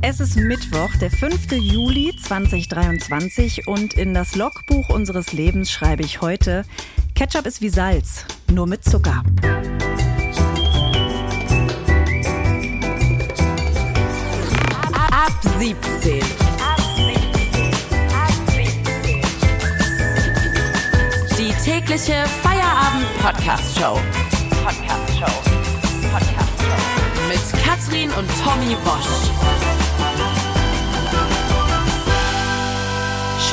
Es ist Mittwoch, der 5. Juli 2023 und in das Logbuch unseres Lebens schreibe ich heute, Ketchup ist wie Salz, nur mit Zucker. Ab 17. Die tägliche Feierabend-Podcast-Show. Podcast-Show. Podcast-Show. Mit Katrin und Tommy Bosch.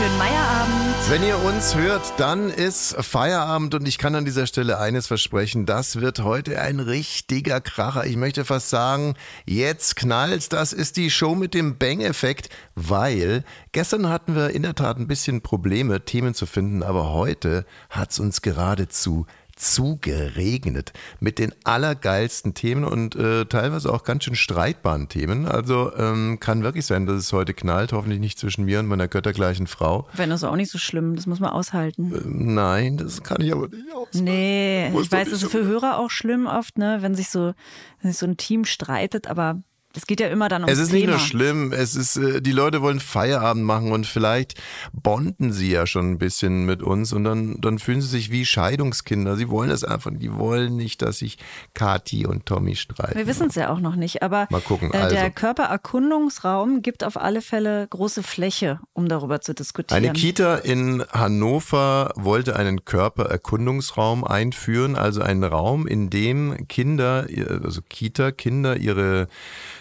Schönen Meierabend. Wenn ihr uns hört, dann ist Feierabend und ich kann an dieser Stelle eines versprechen, das wird heute ein richtiger Kracher. Ich möchte fast sagen, jetzt knallt's, das ist die Show mit dem Bang-Effekt, weil gestern hatten wir in der Tat ein bisschen Probleme, Themen zu finden, aber heute hat's uns geradezu zugeregnet mit den allergeilsten Themen und äh, teilweise auch ganz schön streitbaren Themen. Also ähm, kann wirklich sein, dass es heute knallt, hoffentlich nicht zwischen mir und meiner göttergleichen Frau. Wenn das auch nicht so schlimm, das muss man aushalten. Ähm, nein, das kann ich aber nicht aushalten. Nee, ich weiß, das ist so- für Hörer auch schlimm oft, ne, wenn sich so, wenn sich so ein Team streitet, aber es geht ja immer dann ums Es ist Thema. nicht nur schlimm, es ist, äh, die Leute wollen Feierabend machen und vielleicht bonden sie ja schon ein bisschen mit uns und dann, dann fühlen sie sich wie Scheidungskinder. Sie wollen das einfach, die wollen nicht, dass sich Kati und Tommy streiten. Wir wissen es ja auch noch nicht, aber Mal gucken, äh, also. der Körpererkundungsraum gibt auf alle Fälle große Fläche, um darüber zu diskutieren. Eine Kita in Hannover wollte einen Körpererkundungsraum einführen, also einen Raum, in dem Kinder, also Kita-Kinder ihre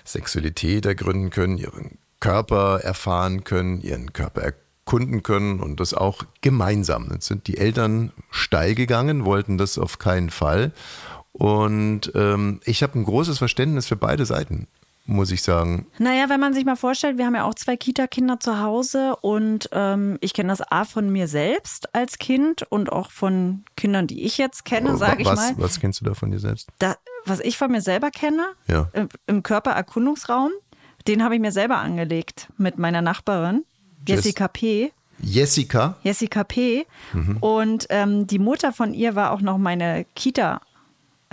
Sexualität ergründen können, ihren Körper erfahren können, ihren Körper erkunden können und das auch gemeinsam. Jetzt sind die Eltern steil gegangen, wollten das auf keinen Fall. Und ähm, ich habe ein großes Verständnis für beide Seiten, muss ich sagen. Naja, wenn man sich mal vorstellt, wir haben ja auch zwei Kita-Kinder zu Hause und ähm, ich kenne das A von mir selbst als Kind und auch von Kindern, die ich jetzt kenne, sage ich mal. was kennst du da von dir selbst? Da, was ich von mir selber kenne, Ja. im, im Körpererkundungsraum, den habe ich mir selber angelegt mit meiner Nachbarin, Jess- Jessica P. Jessica, Jessica P. Mhm. Und ähm, die Mutter von ihr war auch noch meine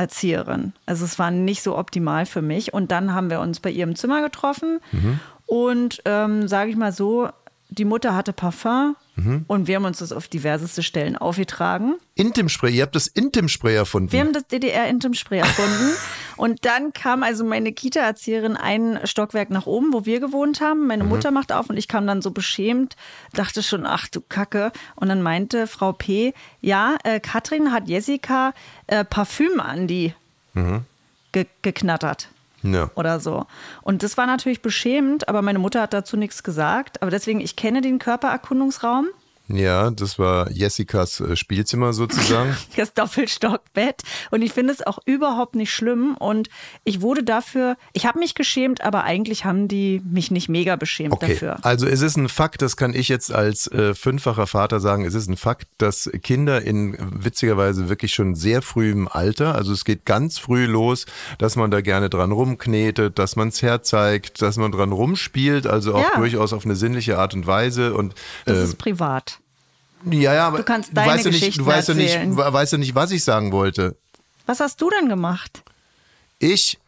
Kita-Erzieherin. Also es war nicht so optimal für mich. Und dann haben wir uns bei ihr im Zimmer getroffen. Mhm. Und ähm, sage ich mal so, die Mutter hatte Parfum Mhm. und wir haben uns das auf diverseste Stellen aufgetragen. Intim-Spray, ihr habt das Intim-Spray erfunden. Wir haben das DDR-Intim-Spray erfunden. und dann kam also meine Kita-Erzieherin ein Stockwerk nach oben, wo wir gewohnt haben. Meine Mutter machte auf und ich kam dann so beschämt, dachte schon, ach du Kacke. Und dann meinte Frau P., ja, äh, Katrin hat Jessica äh, Parfüm an die ge geknattert ja. oder so. Und das war natürlich beschämend, aber meine Mutter hat dazu nichts gesagt. Aber deswegen, ich kenne den Körpererkundungsraum. Ja, das war Jessicas äh, Spielzimmer sozusagen. das Doppelstockbett. Und ich finde es auch überhaupt nicht schlimm. Und ich wurde dafür, ich habe mich geschämt, aber eigentlich haben die mich nicht mega beschämt Okay, dafür. also es ist ein Fakt, das kann ich jetzt als äh, fünffacher Vater sagen, es ist ein Fakt, dass Kinder in witzigerweise wirklich schon sehr frühem Alter, also es geht ganz früh los, dass man da gerne dran rumknetet, dass man es herzeigt, dass man dran rumspielt, also auch Ja. durchaus auf eine sinnliche Art und Weise und Das äh, ist privat. Ja, ja, aber Du kannst du deine weißt ja nicht, du Geschichten weißt ja nicht, erzählen. we- weißt ja nicht, was ich sagen wollte. Was hast du denn gemacht? Ich,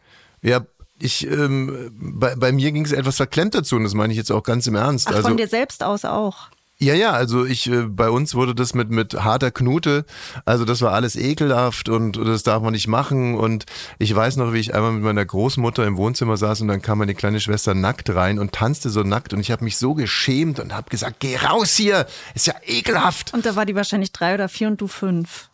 ja, ich, ähm, bei, bei mir ging es etwas verklemmt dazu und das meine ich jetzt auch ganz im Ernst. Ach, also, von dir selbst aus auch. Ja, ja, also ich, äh, bei uns wurde das mit, mit harter Knute, also das war alles ekelhaft und das darf man nicht machen und ich weiß noch, wie ich einmal mit meiner Großmutter im Wohnzimmer saß und dann kam meine kleine Schwester nackt rein und tanzte so nackt und ich habe mich so geschämt und habe gesagt, geh raus hier, ist ja ekelhaft. Und da war die wahrscheinlich drei oder vier und du fünf.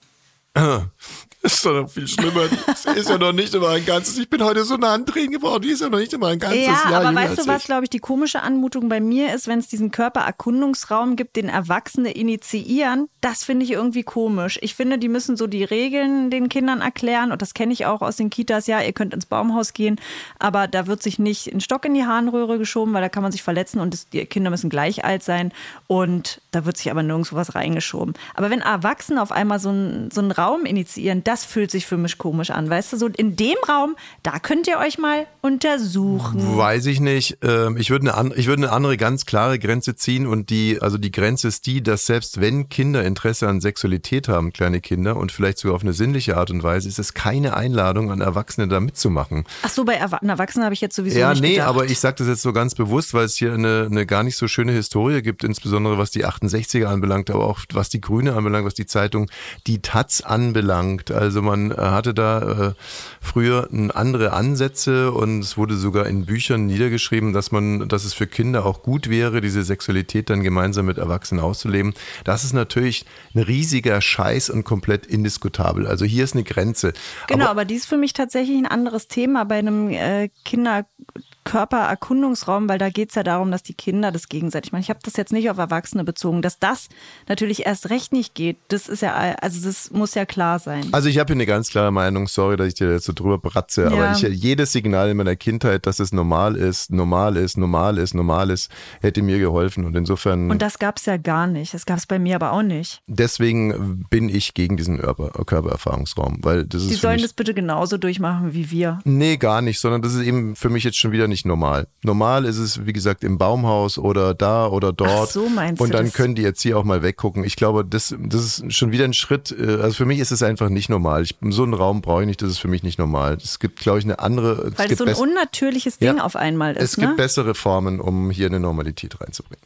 Das ist doch noch viel schlimmer. Das ist ja noch nicht immer ein ganzes. Ich bin heute so nah an Tränen geworden. Die ist ja noch nicht immer ein ganzes Ja, Jahr aber weißt du, was, glaube ich, die komische Anmutung bei mir ist, wenn es diesen Körpererkundungsraum gibt, den Erwachsene initiieren, das finde ich irgendwie komisch. Ich finde, die müssen so die Regeln den Kindern erklären und das kenne ich auch aus den Kitas. Ja, ihr könnt ins Baumhaus gehen, aber da wird sich nicht ein Stock in die Harnröhre geschoben, weil da kann man sich verletzen und das, die Kinder müssen gleich alt sein und da wird sich aber nirgendwo was reingeschoben. Aber wenn Erwachsene auf einmal so einen, so einen Raum initiieren, das fühlt sich für mich komisch an. Weißt du, so in dem Raum, da könnt ihr euch mal untersuchen. Weiß ich nicht. Ähm, Ich würde eine, ich würde eine andere ganz klare Grenze ziehen und die, also die Grenze ist die, dass selbst wenn Kinder Interesse an Sexualität haben, kleine Kinder, und vielleicht sogar auf eine sinnliche Art und Weise, ist es keine Einladung an Erwachsene da mitzumachen. Ach so, bei Erwa- Erwachsenen habe ich jetzt sowieso ja, nicht nee, gedacht. aber ich sage das jetzt so ganz bewusst, weil es hier eine, eine gar nicht so schöne Historie gibt, insbesondere was die 68er anbelangt, aber auch was die Grüne anbelangt, was die Zeitung, die Taz anbelangt. Also man äh, hatte da äh, früher andere Ansätze und es wurde sogar in Büchern niedergeschrieben, dass man, dass es für Kinder auch gut wäre, diese Sexualität dann gemeinsam mit Erwachsenen auszuleben. Das ist natürlich ein riesiger Scheiß und komplett indiskutabel. Also hier ist eine Grenze. Genau, aber aber, die ist für mich tatsächlich ein anderes Thema bei einem äh, Kinderkörpererkundungsraum, weil da geht es ja darum, dass die Kinder das gegenseitig machen. Ich habe das jetzt nicht auf Erwachsene bezogen. Dass das natürlich erst recht nicht geht, das ist ja, also das muss ja klar sein. Also ich habe hier eine ganz klare Meinung, sorry, dass ich dir jetzt so drüber bratze, aber Ja. ich, jedes Signal in meiner Kindheit, dass es normal ist, normal ist, normal ist, normal ist, hätte mir geholfen und insofern, Und das gab es ja gar nicht. Das gab es bei mir aber auch nicht. deswegen bin ich gegen diesen Körper, Körpererfahrungsraum, weil das Die ist für sollen das bitte genauso durchmachen wie wir. Nee, gar nicht, sondern das ist eben für mich jetzt schon wieder nicht normal. Normal ist es, wie gesagt, im Baumhaus oder da oder dort. Ach so, meinst Und du dann das? Können die jetzt hier auch mal weggucken. Ich glaube, das, das ist schon wieder ein Schritt. äh, Also für mich ist es einfach nicht normal. Ich, so einen Raum brauche ich nicht, das ist für mich nicht normal. Es gibt, glaube ich, eine andere. es Weil es gibt so ein unnatürliches Ding Ja. auf einmal ist. Es gibt ne? bessere Formen, um hier eine Normalität reinzubringen.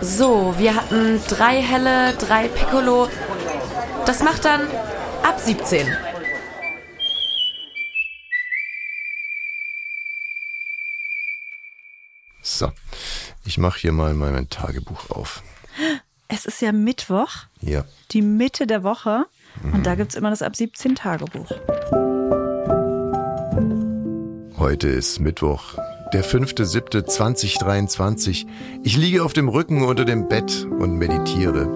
So, wir hatten drei helle, drei Piccolo. Das macht dann ab 17. So, ich mache hier mal mein Tagebuch auf. Es ist ja Mittwoch, Hier. die Mitte der Woche. Und Mhm. da gibt es immer das ab 17 Tagebuch. Heute ist Mittwoch, der 5.7.2023. Ich liege auf dem Rücken unter dem Bett und meditiere.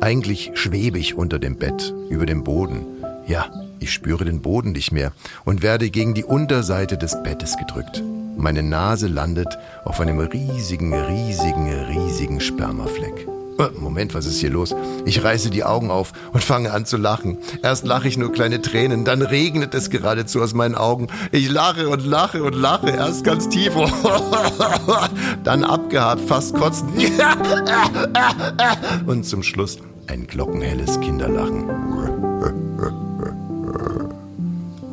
Eigentlich schwebe ich unter dem Bett, über dem Boden. Ja, ich spüre den Boden nicht mehr und werde gegen die Unterseite des Bettes gedrückt. Meine Nase landet auf einem riesigen, riesigen, riesigen Spermafleck. Äh, Moment, was ist hier los? Ich reiße die Augen auf und fange an zu lachen. Erst lache ich nur kleine Tränen, dann regnet es geradezu aus meinen Augen. Ich lache und lache und lache, erst ganz tief, dann abgehabt, fast kotzen. Und zum Schluss ein glockenhelles Kinderlachen.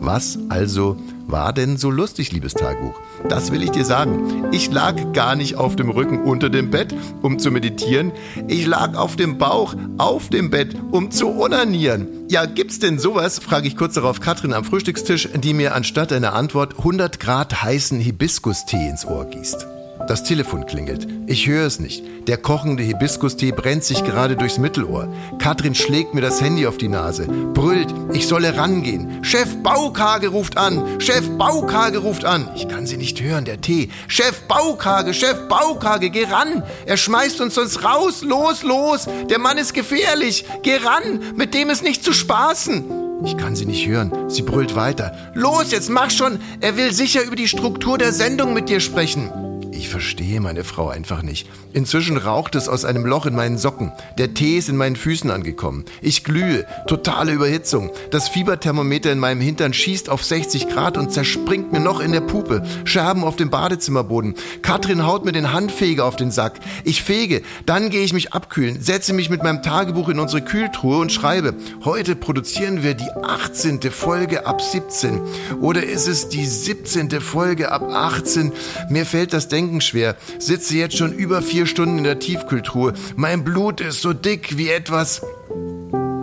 Was also war denn so lustig, liebes Tagebuch? Das will ich dir sagen. Ich lag gar nicht auf dem Rücken unter dem Bett, um zu meditieren. Ich lag auf dem Bauch auf dem Bett, um zu onanieren. Ja, gibt's denn sowas? frage ich kurz darauf Katrin am Frühstückstisch, die mir anstatt einer Antwort 100 Grad heißen Hibiskustee ins Ohr gießt. Das Telefon klingelt. Ich höre es nicht. Der kochende Hibiskustee brennt sich gerade durchs Mittelohr. Katrin schlägt mir das Handy auf die Nase, brüllt, ich solle rangehen. Chef Baukage ruft an. Chef Baukage ruft an. Ich kann sie nicht hören, der Tee. Chef Baukage, Chef Baukage, geh ran. Er schmeißt uns sonst raus. Los, los. Der Mann ist gefährlich. Geh ran. Mit dem ist nicht zu spaßen. Ich kann sie nicht hören. Sie brüllt weiter. Los, jetzt mach schon. Er will sicher über die Struktur der Sendung mit dir sprechen. Ich verstehe meine Frau einfach nicht. Inzwischen raucht es aus einem Loch in meinen Socken. Der Tee ist in meinen Füßen angekommen. Ich glühe. Totale Überhitzung. Das Fieberthermometer in meinem Hintern schießt auf 60 Grad und zerspringt mir noch in der Pupe. Scherben auf dem Badezimmerboden. Katrin haut mir den Handfeger auf den Sack. Ich fege. Dann gehe ich mich abkühlen, setze mich mit meinem Tagebuch in unsere Kühltruhe und schreibe. Heute produzieren wir die 18. Folge ab 17. Oder ist es die 17. Folge ab 18? Mir fällt das Denken schwer. Sitze jetzt schon über vier Stunden in der Tiefkühltruhe. Mein Blut ist so dick wie etwas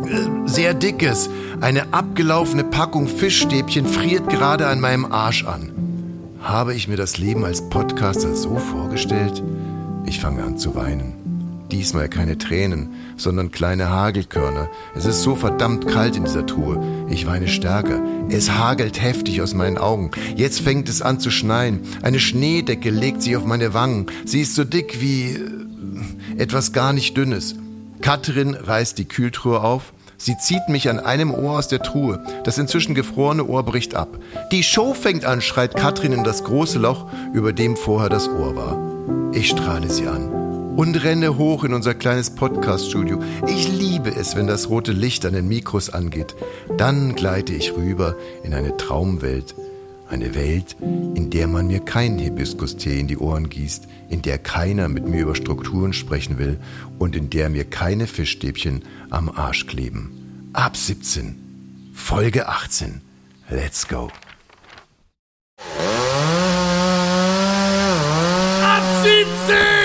äh, sehr dickes. Eine abgelaufene Packung Fischstäbchen friert gerade an meinem Arsch an. Habe ich mir das Leben als Podcaster so vorgestellt? Ich fange an zu weinen. Diesmal keine Tränen, sondern kleine Hagelkörner. Es ist so verdammt kalt in dieser Truhe. Ich weine stärker. Es hagelt heftig aus meinen Augen. Jetzt fängt es an zu schneien. Eine Schneedecke legt sich auf meine Wangen. Sie ist so dick wie äh, etwas gar nicht Dünnes. Katrin reißt die Kühltruhe auf. Sie zieht mich an einem Ohr aus der Truhe. Das inzwischen gefrorene Ohr bricht ab. Die Show fängt an, schreit Katrin in das große Loch, über dem vorher das Ohr war. Ich strahle sie an. Und renne hoch in unser kleines Podcast-Studio. Ich liebe es, wenn das rote Licht an den Mikros angeht. Dann gleite ich rüber in eine Traumwelt. Eine Welt, in der man mir keinen Hibiskus-Tee in die Ohren gießt, in der keiner mit mir über Strukturen sprechen will und in der mir keine Fischstäbchen am Arsch kleben. Ab 17. Folge 18. Let's go. Ab 17!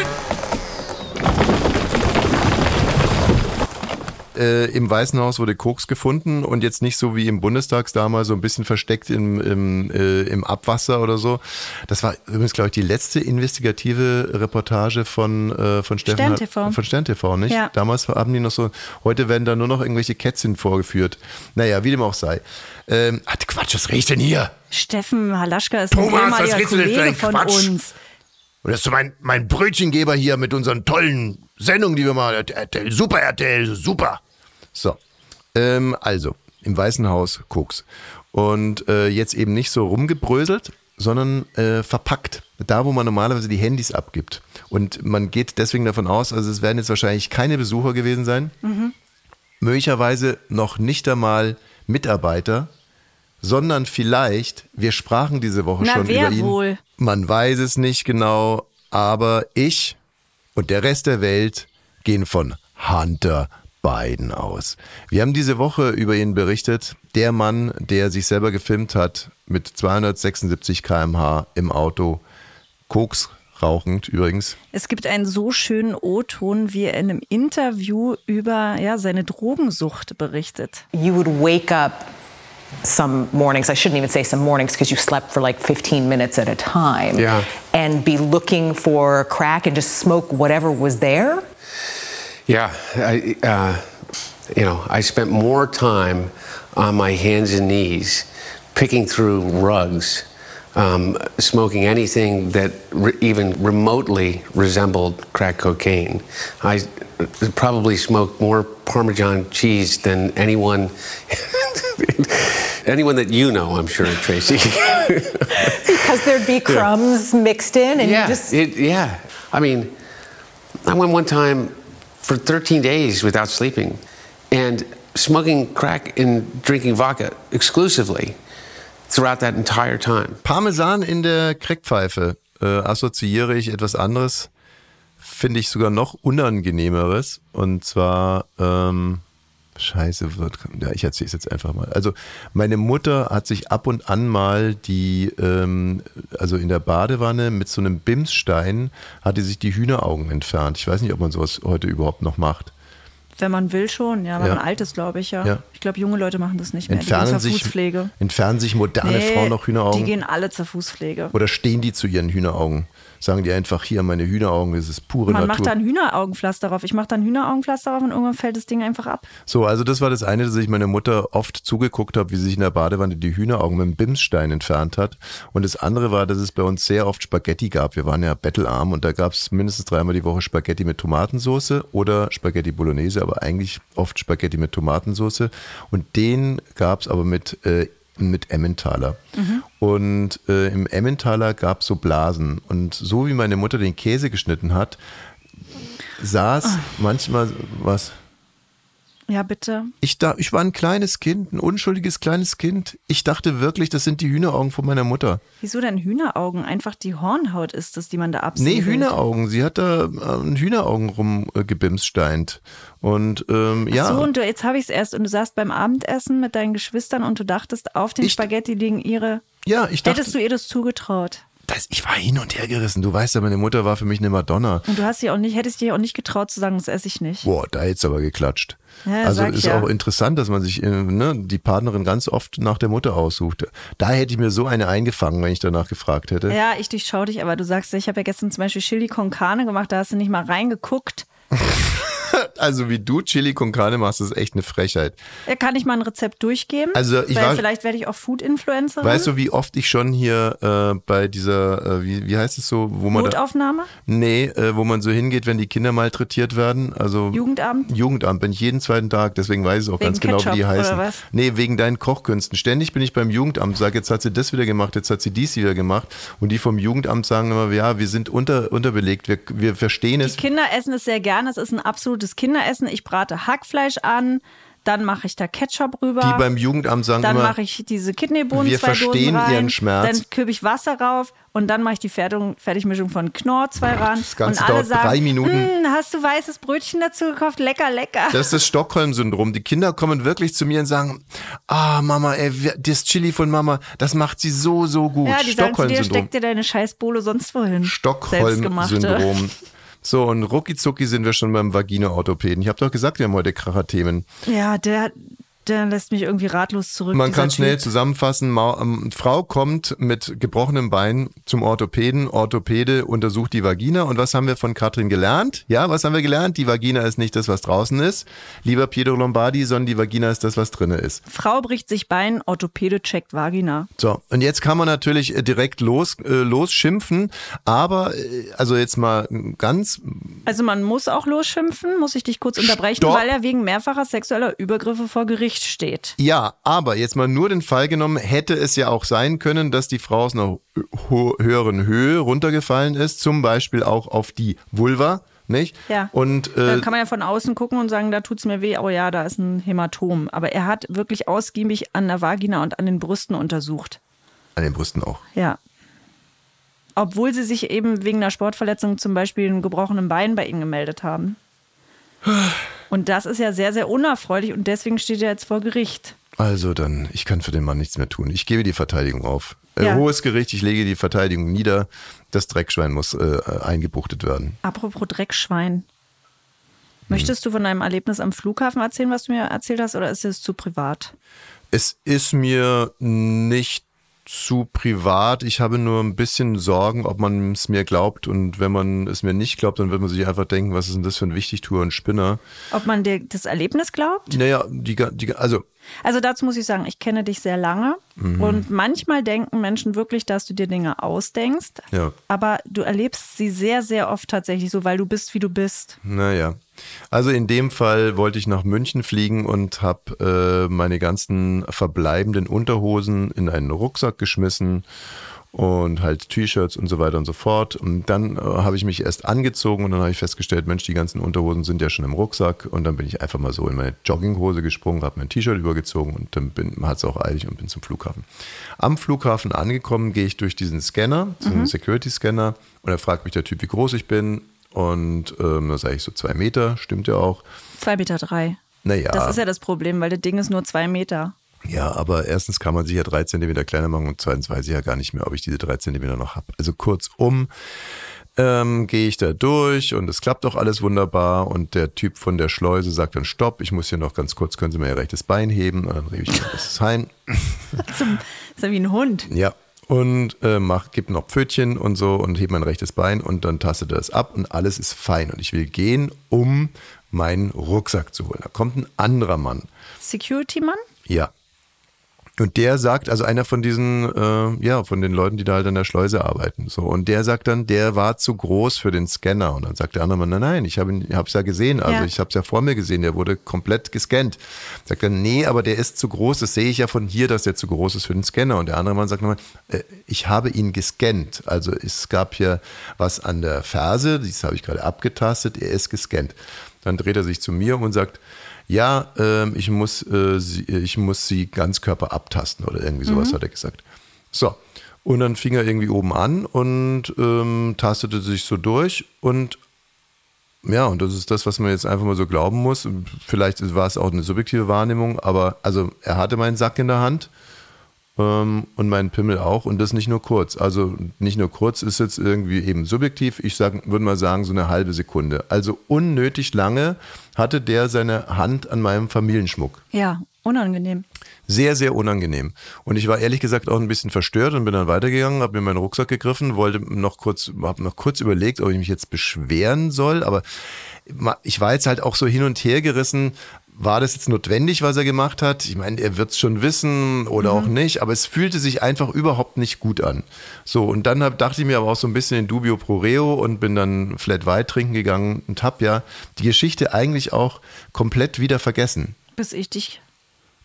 Äh, im Weißen Haus wurde Koks gefunden und jetzt nicht so wie im Bundestags damals so ein bisschen versteckt im, im, äh, im Abwasser oder so. Das war übrigens, glaube ich, die letzte investigative Reportage von, äh, von Steffen. Stern TV. Von Stern TV, nicht? Ja. Damals haben die noch so, heute werden da nur noch irgendwelche Kätzchen vorgeführt. Naja, wie dem auch sei. Ähm, ach, Quatsch, was riecht denn hier? Steffen Halaschka ist ein Thomas, für Kollege ein von Quatsch? uns. Und das ist so mein, mein Brötchengeber hier mit unseren tollen Sendungen, die wir mal. RTL, super RTL, super. So. Ähm, also, im Weißen Haus Koks. Und äh, jetzt eben nicht so rumgebröselt, sondern äh, verpackt. Da, wo man normalerweise die Handys abgibt. Und man geht deswegen davon aus, also es werden jetzt wahrscheinlich keine Besucher gewesen sein. Möglicherweise noch nicht einmal Mitarbeiter, sondern vielleicht, wir sprachen diese Woche Na, schon über ihn. wohl? Man weiß es nicht genau, aber ich und der Rest der Welt gehen von Hunter Biden aus. Wir haben diese Woche über ihn berichtet. Der Mann, der sich selber gefilmt hat mit 276 km/h im Auto, Koks rauchend übrigens. Es gibt einen so schönen O-Ton, wie er in einem Interview über ja, seine Drogensucht berichtet. you would wake up some mornings, I shouldn't even say some mornings because you slept for like 15 minutes at a time, Yeah. and be looking for crack and just smoke whatever was there. Yeah, I, uh, you know, I spent more time on my hands and knees picking through rugs, um, smoking anything that re- even remotely resembled crack cocaine. I probably smoked more Parmesan cheese than anyone. Anyone that you know, I'm sure, Tracy. Because there'd be crumbs mixed in, and yeah, you just it, yeah. I mean, I went one time for 13 days without sleeping and smoking crack and drinking vodka exclusively throughout that entire time. Parmesan in der Crackpfeife äh, assoziiere ich etwas anderes, finde ich sogar noch unangenehmeres. Und zwar, ähm, scheiße, wird, ja, ich erzähle es jetzt einfach mal. Also meine Mutter hat sich ab und an mal die, ähm, also in der Badewanne mit so einem Bimsstein, hat die sich die Hühneraugen entfernt. Ich weiß nicht, ob man sowas heute überhaupt noch macht. Wenn man will schon, ja, wenn Ja. man alt ist, glaube ich, ja. Ja. Ich glaube, junge Leute machen das nicht mehr. Entfernen die sich, Fußpflege. entfernen sich moderne Frauen noch Hühneraugen? Die gehen alle zur Fußpflege. Oder stehen die zu ihren Hühneraugen? Sagen die einfach hier, meine Hühneraugen, das ist pure Man Natur. macht da ein Hühneraugenpflaster drauf. Ich mache da ein Hühneraugenpflaster drauf und irgendwann fällt das Ding einfach ab. So, also das war das eine, dass ich meine Mutter oft zugeguckt habe, wie sie sich in der Badewanne die Hühneraugen mit dem Bimsstein entfernt hat. Und das andere war, dass es bei uns sehr oft Spaghetti gab. Wir waren ja bettelarm und da gab es mindestens dreimal die Woche Spaghetti mit Tomatensauce oder Spaghetti Bolognese, aber eigentlich oft Spaghetti mit Tomatensauce. Und den gab es aber mit, äh, mit Emmentaler. Und äh, im Emmentaler gab es so Blasen. Und so wie meine Mutter den Käse geschnitten hat, saß manchmal was. Ja, bitte. Ich, da, ich war ein kleines Kind, ein unschuldiges kleines Kind. Ich dachte wirklich, das sind die Hühneraugen von meiner Mutter. Wieso denn Hühneraugen? Einfach die Hornhaut ist es, die man da Nee, absäbelt. Hühneraugen. Sie hat da äh, an Hühneraugen rumgebimssteint. Und ähm, ja. So, und du, jetzt habe ich es erst. Und du saßt beim Abendessen mit deinen Geschwistern und du dachtest, auf den Ich- Spaghetti liegen ihre. ja, ich dachte, Hättest du ihr das zugetraut? das, ich war hin und her gerissen. Du weißt ja, meine Mutter war für mich eine Madonna. Und du hast dir auch nicht, hättest dir auch nicht getraut zu sagen, das esse ich nicht. Boah, da jetzt aber geklatscht. Ja, also ist ja. auch interessant, dass man sich äh, ne, die Partnerin ganz oft nach der Mutter aussucht. Da hätte ich mir so eine eingefangen, wenn ich danach gefragt hätte. Ja, ich durchschau dich, aber du sagst, ich habe ja gestern zum Beispiel Chili con Carne gemacht, da hast du nicht mal reingeguckt. Also wie du Chili con Carne machst, ist echt eine Frechheit. Kann ich mal ein Rezept durchgeben? Also ich Weil war- vielleicht werde ich auch Food-Influencerin. Weißt du, wie oft ich schon hier äh, bei dieser, äh, wie, wie heißt es so, wo man da, Notaufnahme? nee, äh, wo man so hingeht, wenn die Kinder malträtiert werden, also Jugendamt? Jugendamt bin ich jeden zweiten Tag, deswegen weiß ich auch Wegen ganz genau, wie die Ketchup oder heißen. was? Nee, wegen deinen Kochkünsten. Ständig bin ich beim Jugendamt, sage, jetzt hat sie das wieder gemacht, jetzt hat sie dies wieder gemacht und die vom Jugendamt sagen immer, ja, wir sind unter, unterbelegt, wir, wir verstehen es. Die Kinder essen es sehr gerne. Es ist ein absolutes Kinderessen. Ich brate Hackfleisch an, dann mache ich da Ketchup rüber. Die beim Jugendamt sagen dann mache ich diese Kidneybohnen wir zwei verstehen Dosen rein, ihren Schmerz. Dann kübe ich Wasser rauf und dann mache ich die Fertigung, Fertigmischung von Knorr zwei ran. Das Ganze und alle dauert sagen, drei Minuten. "Hm, hast du weißes Brötchen dazu gekauft? Lecker, lecker. Das ist das Stockholm-Syndrom. Die Kinder kommen wirklich zu mir und sagen, ah, Mama, ey, das Chili von Mama, das macht sie so, so gut. ja, die sagen zu dir, Stockholm-Syndrom. steck dir deine Scheißbohle sonst wohin. Stockholm-Syndrom. So, und rucki sind wir schon beim Vagina-Orthopäden. Ich habe doch gesagt, wir haben heute Kracher-Themen. Ja, der, der lässt mich irgendwie ratlos zurück. Man kann schnell Typ. zusammenfassen, Ma ähm, Frau kommt mit gebrochenem Bein zum Orthopäden, Orthopäde untersucht die Vagina und was haben wir von Katrin gelernt? Ja, was haben wir gelernt? Die Vagina ist nicht das, was draußen ist, lieber Pietro Lombardi, sondern die Vagina ist das, was drinne ist. Frau bricht sich Bein, Orthopäde checkt Vagina. So, und jetzt kann man natürlich äh, direkt los, äh, losschimpfen, aber äh, also jetzt mal ganz, Also man muss auch losschimpfen, muss ich dich kurz unterbrechen, Stopp. weil er wegen mehrfacher sexueller Übergriffe vor Gericht steht. ja, aber jetzt mal nur den Fall genommen, hätte es ja auch sein können, dass die Frau aus einer höheren Höhe runtergefallen ist, zum Beispiel auch auf die Vulva, nicht? Ja. Und Da äh, kann man ja von außen gucken und sagen, da tut's mir weh, oh ja, da ist ein Hämatom. Aber er hat wirklich ausgiebig an der Vagina und an den Brüsten untersucht. an den Brüsten auch. Ja. Obwohl sie sich eben wegen einer Sportverletzung zum Beispiel einem gebrochenen Bein bei ihm gemeldet haben. Und das ist ja sehr, sehr unerfreulich und deswegen steht er jetzt vor Gericht. Also dann, ich kann für den Mann nichts mehr tun. Ich gebe die Verteidigung auf. Äh, Ja. Hohes Gericht, ich lege die Verteidigung nieder. Das Dreckschwein muss äh, eingebuchtet werden. Apropos Dreckschwein. Möchtest du von deinem Erlebnis am Flughafen erzählen, was du mir erzählt hast, oder ist es zu privat? Es ist mir nicht zu privat. Ich habe nur ein bisschen Sorgen, ob man es mir glaubt. Und wenn man es mir nicht glaubt, dann wird man sich einfach denken, was ist denn das für ein Wichtigtuer und Spinner? Ob man dir das Erlebnis glaubt? Naja, die, die, also Also dazu muss ich sagen, ich kenne dich sehr lange Mhm. und manchmal denken Menschen wirklich, dass du dir Dinge ausdenkst, Ja. aber du erlebst sie sehr, sehr oft tatsächlich so, weil du bist, wie du bist. Naja. Also in dem Fall wollte ich nach München fliegen und habe äh, meine ganzen verbleibenden Unterhosen in einen Rucksack geschmissen und halt T-Shirts und so weiter und so fort. Und dann äh, habe ich mich erst angezogen und dann habe ich festgestellt, Mensch, die ganzen Unterhosen sind ja schon im Rucksack. Und dann bin ich einfach mal so in meine Jogginghose gesprungen, habe mein T-Shirt übergezogen und dann hat es auch eilig und bin zum Flughafen. Am Flughafen angekommen, gehe ich durch diesen Scanner, so einen Security-Scanner und da fragt mich der Typ, wie groß ich bin. Und ähm, da sage ich so zwei Meter, stimmt ja auch. Zwei Meter drei. Naja, Das ist ja das Problem, weil das Ding ist nur zwei Meter. Ja, aber erstens kann man sich ja drei Zentimeter kleiner machen und zweitens weiß ich ja gar nicht mehr, ob ich diese drei Zentimeter noch habe. Also kurzum ähm, gehe ich da durch und es klappt auch alles wunderbar und der Typ von der Schleuse sagt dann Stopp, ich muss hier noch ganz kurz, können Sie mir Ihr rechtes Bein heben? Und dann rebe ich das rein. Das ist ja wie ein Hund. Ja. Und äh, mach, gib noch Pfötchen und so und heb mein rechtes Bein und dann tastet er das ab und alles ist fein. Und ich will gehen, um meinen Rucksack zu holen. Da kommt ein anderer Mann. Security-Mann? Ja. Und der sagt, also einer von diesen, äh, ja, von den Leuten, die da halt an der Schleuse arbeiten. So. Und der sagt dann, der war zu groß für den Scanner. Und dann sagt der andere Mann, nein, nein, ich habe ihn, hab's ja gesehen. Also Ja. ich habe es ja vor mir gesehen, der wurde komplett gescannt. Sagt er, nee, aber der ist zu groß. Das sehe ich ja von hier, dass der zu groß ist für den Scanner. Und der andere Mann sagt nochmal, äh, ich habe ihn gescannt. Also es gab hier was an der Ferse, das habe ich gerade abgetastet, er ist gescannt. Dann dreht er sich zu mir und sagt, ja, ähm, ich, muss, äh, sie, ich muss sie Ganzkörper abtasten oder irgendwie sowas hat er gesagt. So, und dann fing er irgendwie oben an und ähm, tastete sich so durch und ja, und das ist das, was man jetzt einfach mal so glauben muss. Vielleicht war es auch eine subjektive Wahrnehmung, aber also er hatte meinen Sack in der Hand ähm, und meinen Pimmel auch und das nicht nur kurz. Also nicht nur kurz ist jetzt irgendwie eben subjektiv. Ich würde mal sagen so eine halbe Sekunde. Also unnötig lange hatte der seine Hand an meinem Familienschmuck. Ja, unangenehm. Sehr, sehr unangenehm. Und ich war ehrlich gesagt auch ein bisschen verstört und bin dann weitergegangen, habe mir meinen Rucksack gegriffen, wollte noch kurz, habe noch kurz überlegt, ob ich mich jetzt beschweren soll, aber ich war jetzt halt auch so hin und her gerissen, war das jetzt notwendig, was er gemacht hat? Ich meine, er wird es schon wissen oder mhm. auch nicht, aber es fühlte sich einfach überhaupt nicht gut an. So, und dann hab, dachte ich mir aber auch so ein bisschen in Dubio pro Reo und bin dann Flat White trinken gegangen und hab ja die Geschichte eigentlich auch komplett wieder vergessen. Bis ich dich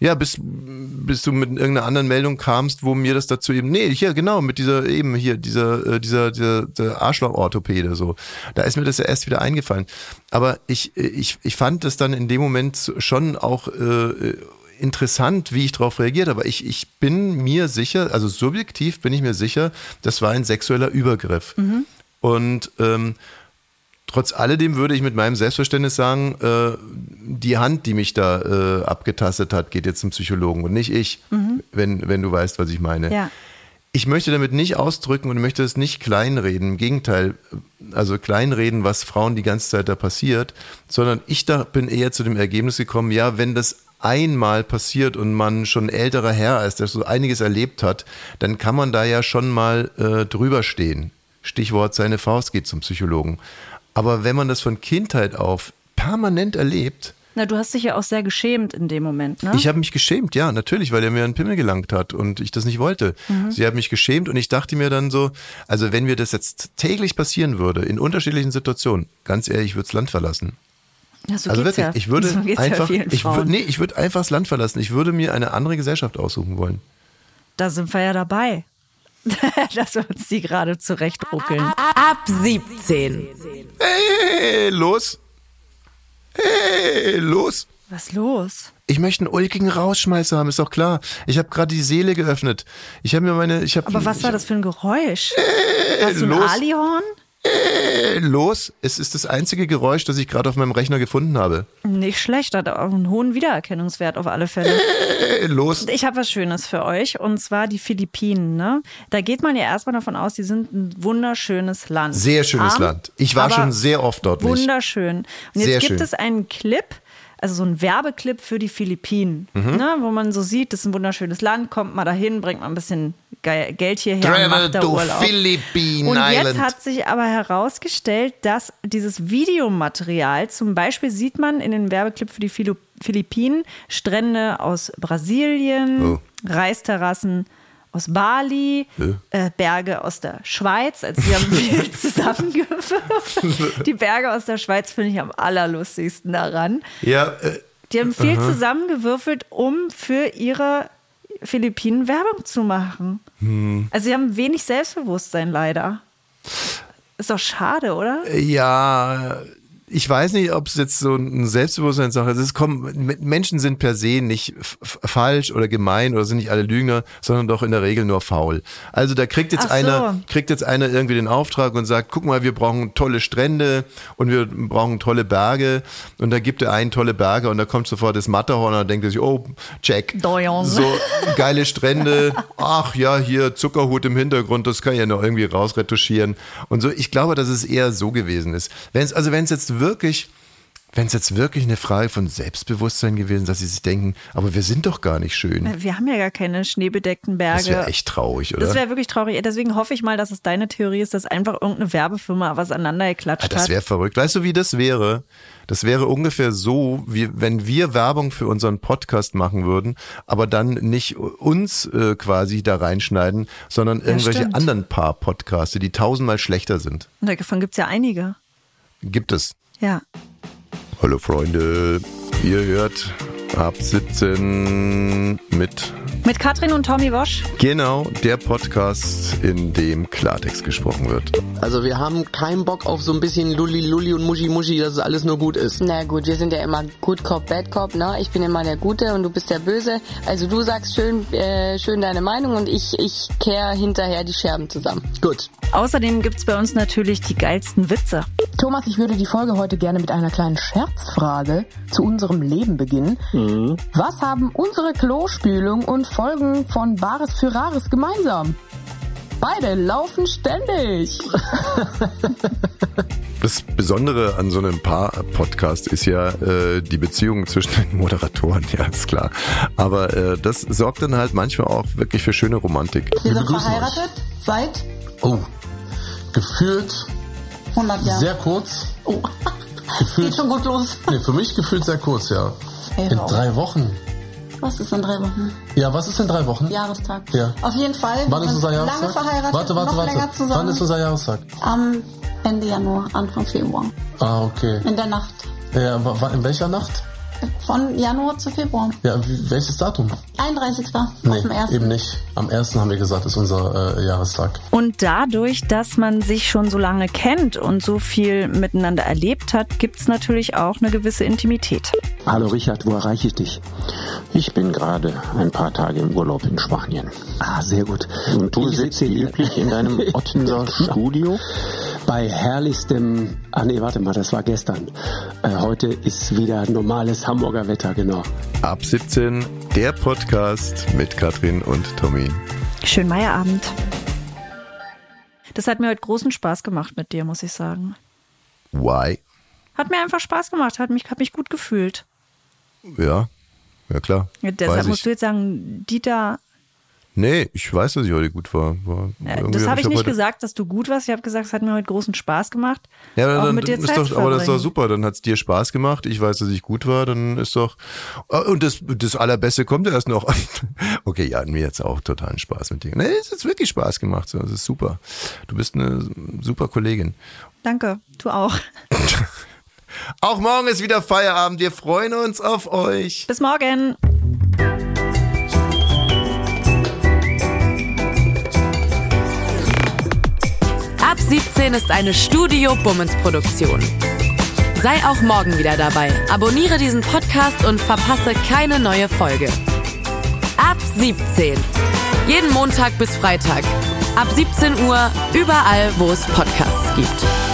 ja, bis, bis du mit irgendeiner anderen Meldung kamst, wo mir das dazu eben, nee, hier, genau, mit dieser, eben hier, dieser, äh, dieser, dieser, dieser Arschloch-Orthopäde, so. Da ist mir das ja erst wieder eingefallen. Aber ich, ich, ich fand das dann in dem Moment schon auch, äh, interessant, wie ich darauf reagiert aber ich, ich bin mir sicher, also subjektiv bin ich mir sicher, das war ein sexueller Übergriff. Mhm. Und ähm, Trotz alledem würde ich mit meinem Selbstverständnis sagen, äh, die Hand, die mich da äh, abgetastet hat, geht jetzt zum Psychologen und nicht ich, mhm. wenn, wenn du weißt, was ich meine. Ja. Ich möchte damit nicht ausdrücken und möchte es nicht kleinreden. Im Gegenteil, also kleinreden, was Frauen die ganze Zeit da passiert, sondern ich da bin eher zu dem Ergebnis gekommen, ja, wenn das einmal passiert und man schon älterer Herr ist, der so einiges erlebt hat, dann kann man da ja schon mal äh, drüber stehen. Stichwort, seine Faust geht zum Psychologen. Aber wenn man das von Kindheit auf permanent erlebt, na, du hast dich ja auch sehr geschämt in dem Moment, ne? Ich habe mich geschämt, ja, natürlich, weil er mir einen Pimmel gelangt hat und ich das nicht wollte. Mhm. Sie hat mich geschämt und ich dachte mir dann so, also wenn mir das jetzt täglich passieren würde, in unterschiedlichen Situationen, ganz ehrlich, ich würde das Land verlassen. Ja, so also wirklich, ja. ich würde so einfach, ja ich würde, nee, ich würde einfach das Land verlassen. Ich würde mir eine andere Gesellschaft aussuchen wollen. Da sind wir ja dabei. dass wir uns die gerade zurechtruckeln. Ab 17. Hey, los. Hey, los. Was los? Ich möchte einen ulkigen Rausschmeißer haben, ist doch klar. Ich habe gerade die Seele geöffnet. Ich habe mir meine, ich habe. Aber was war das für ein Geräusch? Hey, Hast du ein los. Alihorn? Los. Es ist das einzige Geräusch, das ich gerade auf meinem Rechner gefunden habe. Nicht schlecht, hat auch einen hohen Wiedererkennungswert auf alle Fälle. Äh, los. Ich habe was Schönes für euch und zwar die Philippinen. Ne? Da geht man ja erstmal davon aus, die sind ein wunderschönes Land. Sehr schönes Arm, Land. Ich war schon sehr oft dort. Wunderschön. Und jetzt sehr gibt schön. es einen Clip also so ein Werbeclip für die Philippinen, mhm. ne, wo man so sieht, das ist ein wunderschönes Land, kommt mal dahin, bringt mal ein bisschen Geld hierher, Travel macht da to Urlaub. Philippine und jetzt Island. hat sich aber herausgestellt, dass dieses Videomaterial, zum Beispiel sieht man in den Werbeclip für die Philippinen Strände aus Brasilien, oh. Reisterrassen aus Bali, äh, Berge aus der Schweiz. Also sie haben viel zusammengewürfelt. Die Berge aus der Schweiz finde ich am allerlustigsten daran. Ja. Äh, die haben viel aha. zusammengewürfelt, um für ihre Philippinen Werbung zu machen. Hm. Also sie haben wenig Selbstbewusstsein leider. Ist doch schade, oder? Ja, ich weiß nicht, ob es jetzt so ein Selbstbewusstseinssache ist. Es kommen, Menschen sind per se nicht falsch oder gemein oder sind nicht alle Lügner, sondern doch in der Regel nur faul. Also da kriegt jetzt so. einer, kriegt jetzt einer irgendwie den Auftrag und sagt, guck mal, wir brauchen tolle Strände und wir brauchen tolle Berge und da gibt er einen tolle Berge und da kommt sofort das Matterhorn und denkt sich, oh, check. Doyon. So geile Strände. Ach ja, hier Zuckerhut im Hintergrund, das kann ich ja noch irgendwie rausretuschieren und so. Ich glaube, dass es eher so gewesen ist. Wenn es, also wenn es jetzt wirklich, wenn es jetzt wirklich eine Frage von Selbstbewusstsein gewesen, dass sie sich denken, aber wir sind doch gar nicht schön. Wir haben ja gar keine schneebedeckten Berge. Das wäre echt traurig, oder? Das wäre wirklich traurig. Deswegen hoffe ich mal, dass es deine Theorie ist, dass einfach irgendeine Werbefirma was aneinander geklatscht ah, Das wäre verrückt. Weißt du, wie das wäre? Das wäre ungefähr so, wie wenn wir Werbung für unseren Podcast machen würden, aber dann nicht uns äh, quasi da reinschneiden, sondern irgendwelche ja, anderen paar Podcasts, die tausendmal schlechter sind. Und davon gibt es ja einige. Gibt es. Ja. Hallo Freunde, ihr hört ab 17 mit mit Katrin und Tommy Wosch. Genau, der Podcast, in dem Klartext gesprochen wird. Also wir haben keinen Bock auf so ein bisschen Lulli Lulli und Muschi Muschi, dass es alles nur gut ist. Na gut, wir sind ja immer Good Cop, Bad Cop, ne? Ich bin immer der Gute und du bist der Böse. Also du sagst schön, äh, schön deine Meinung und ich, ich kehr hinterher die Scherben zusammen. Gut. Außerdem gibt's bei uns natürlich die geilsten Witze. Thomas, ich würde die Folge heute gerne mit einer kleinen Scherzfrage zu unserem Leben beginnen. Mhm. Was haben unsere Klospülung und Folgen von Bares für Rares gemeinsam? Beide laufen ständig. das Besondere an so einem Paar-Podcast ist ja äh, die Beziehung zwischen den Moderatoren, ja, ist klar. Aber äh, das sorgt dann halt manchmal auch wirklich für schöne Romantik. Wir sind verheiratet seit Oh, gefühlt 100 Jahren. sehr kurz. oh. Gefühlt, Geht schon gut los. nee, für mich gefühlt sehr kurz, ja. Ey, In drei Wochen. Was ist in drei Wochen? Ja, was ist in drei Wochen? Jahrestag. Ja. Auf jeden Fall. Wann ist unser Lange Jahrestag? verheiratet, Warte, warte, noch warte. länger zusammen. Wann ist unser Jahrestag? Am Ende Januar, Anfang Februar. Ah, okay. In der Nacht. Ja, in welcher Nacht? Von Januar zu Februar. Ja, welches Datum? 31. Nee, auf dem ersten. eben nicht. Am ersten haben wir gesagt, ist unser äh, Jahrestag. Und dadurch, dass man sich schon so lange kennt und so viel miteinander erlebt hat, gibt's natürlich auch eine gewisse Intimität. Hallo Richard, wo erreiche ich dich? Ich bin gerade ein paar Tage im Urlaub in Spanien. Ah, sehr gut. Und du sitzt hier üblich in deinem Ottenser Studio? Bei herrlichstem, ah nee, warte mal, das war gestern. Äh, heute ist wieder normales Hamburger Wetter, genau. Ab 17 der Podcast mit Katrin und Tommy. Schönen Meierabend. Das hat mir heute großen Spaß gemacht mit dir, muss ich sagen. Why? Hat mir einfach Spaß gemacht, hat mich, hat mich gut gefühlt. Ja, ja klar. Ja, deshalb musst du jetzt sagen, Dieter, Nee, ich weiß, dass ich heute gut war. war äh, irgendwie das hab habe ich hab nicht gesagt, dass du gut warst. Ich habe gesagt, es hat mir heute großen Spaß gemacht. Ja, auch dann, mit dir ist Zeit doch, aber das ist doch verbringen. super. Dann hat es dir Spaß gemacht. Ich weiß, dass ich gut war. Dann ist doch. Ah, Und das, das Allerbeste kommt ja erst noch. Okay, ja, mir jetzt auch totalen Spaß mit dir. Nee, es hat wirklich Spaß gemacht. Das ist super. Du bist eine super Kollegin. Danke, du auch. Auch morgen ist wieder Feierabend. Wir freuen uns auf euch. Bis morgen. Ab 17 ist eine Studio Bummens Produktion. Sei auch morgen wieder dabei. Abonniere diesen Podcast und verpasse keine neue Folge. Ab 17. Jeden Montag bis Freitag. Ab 17 Uhr überall, wo es Podcasts gibt.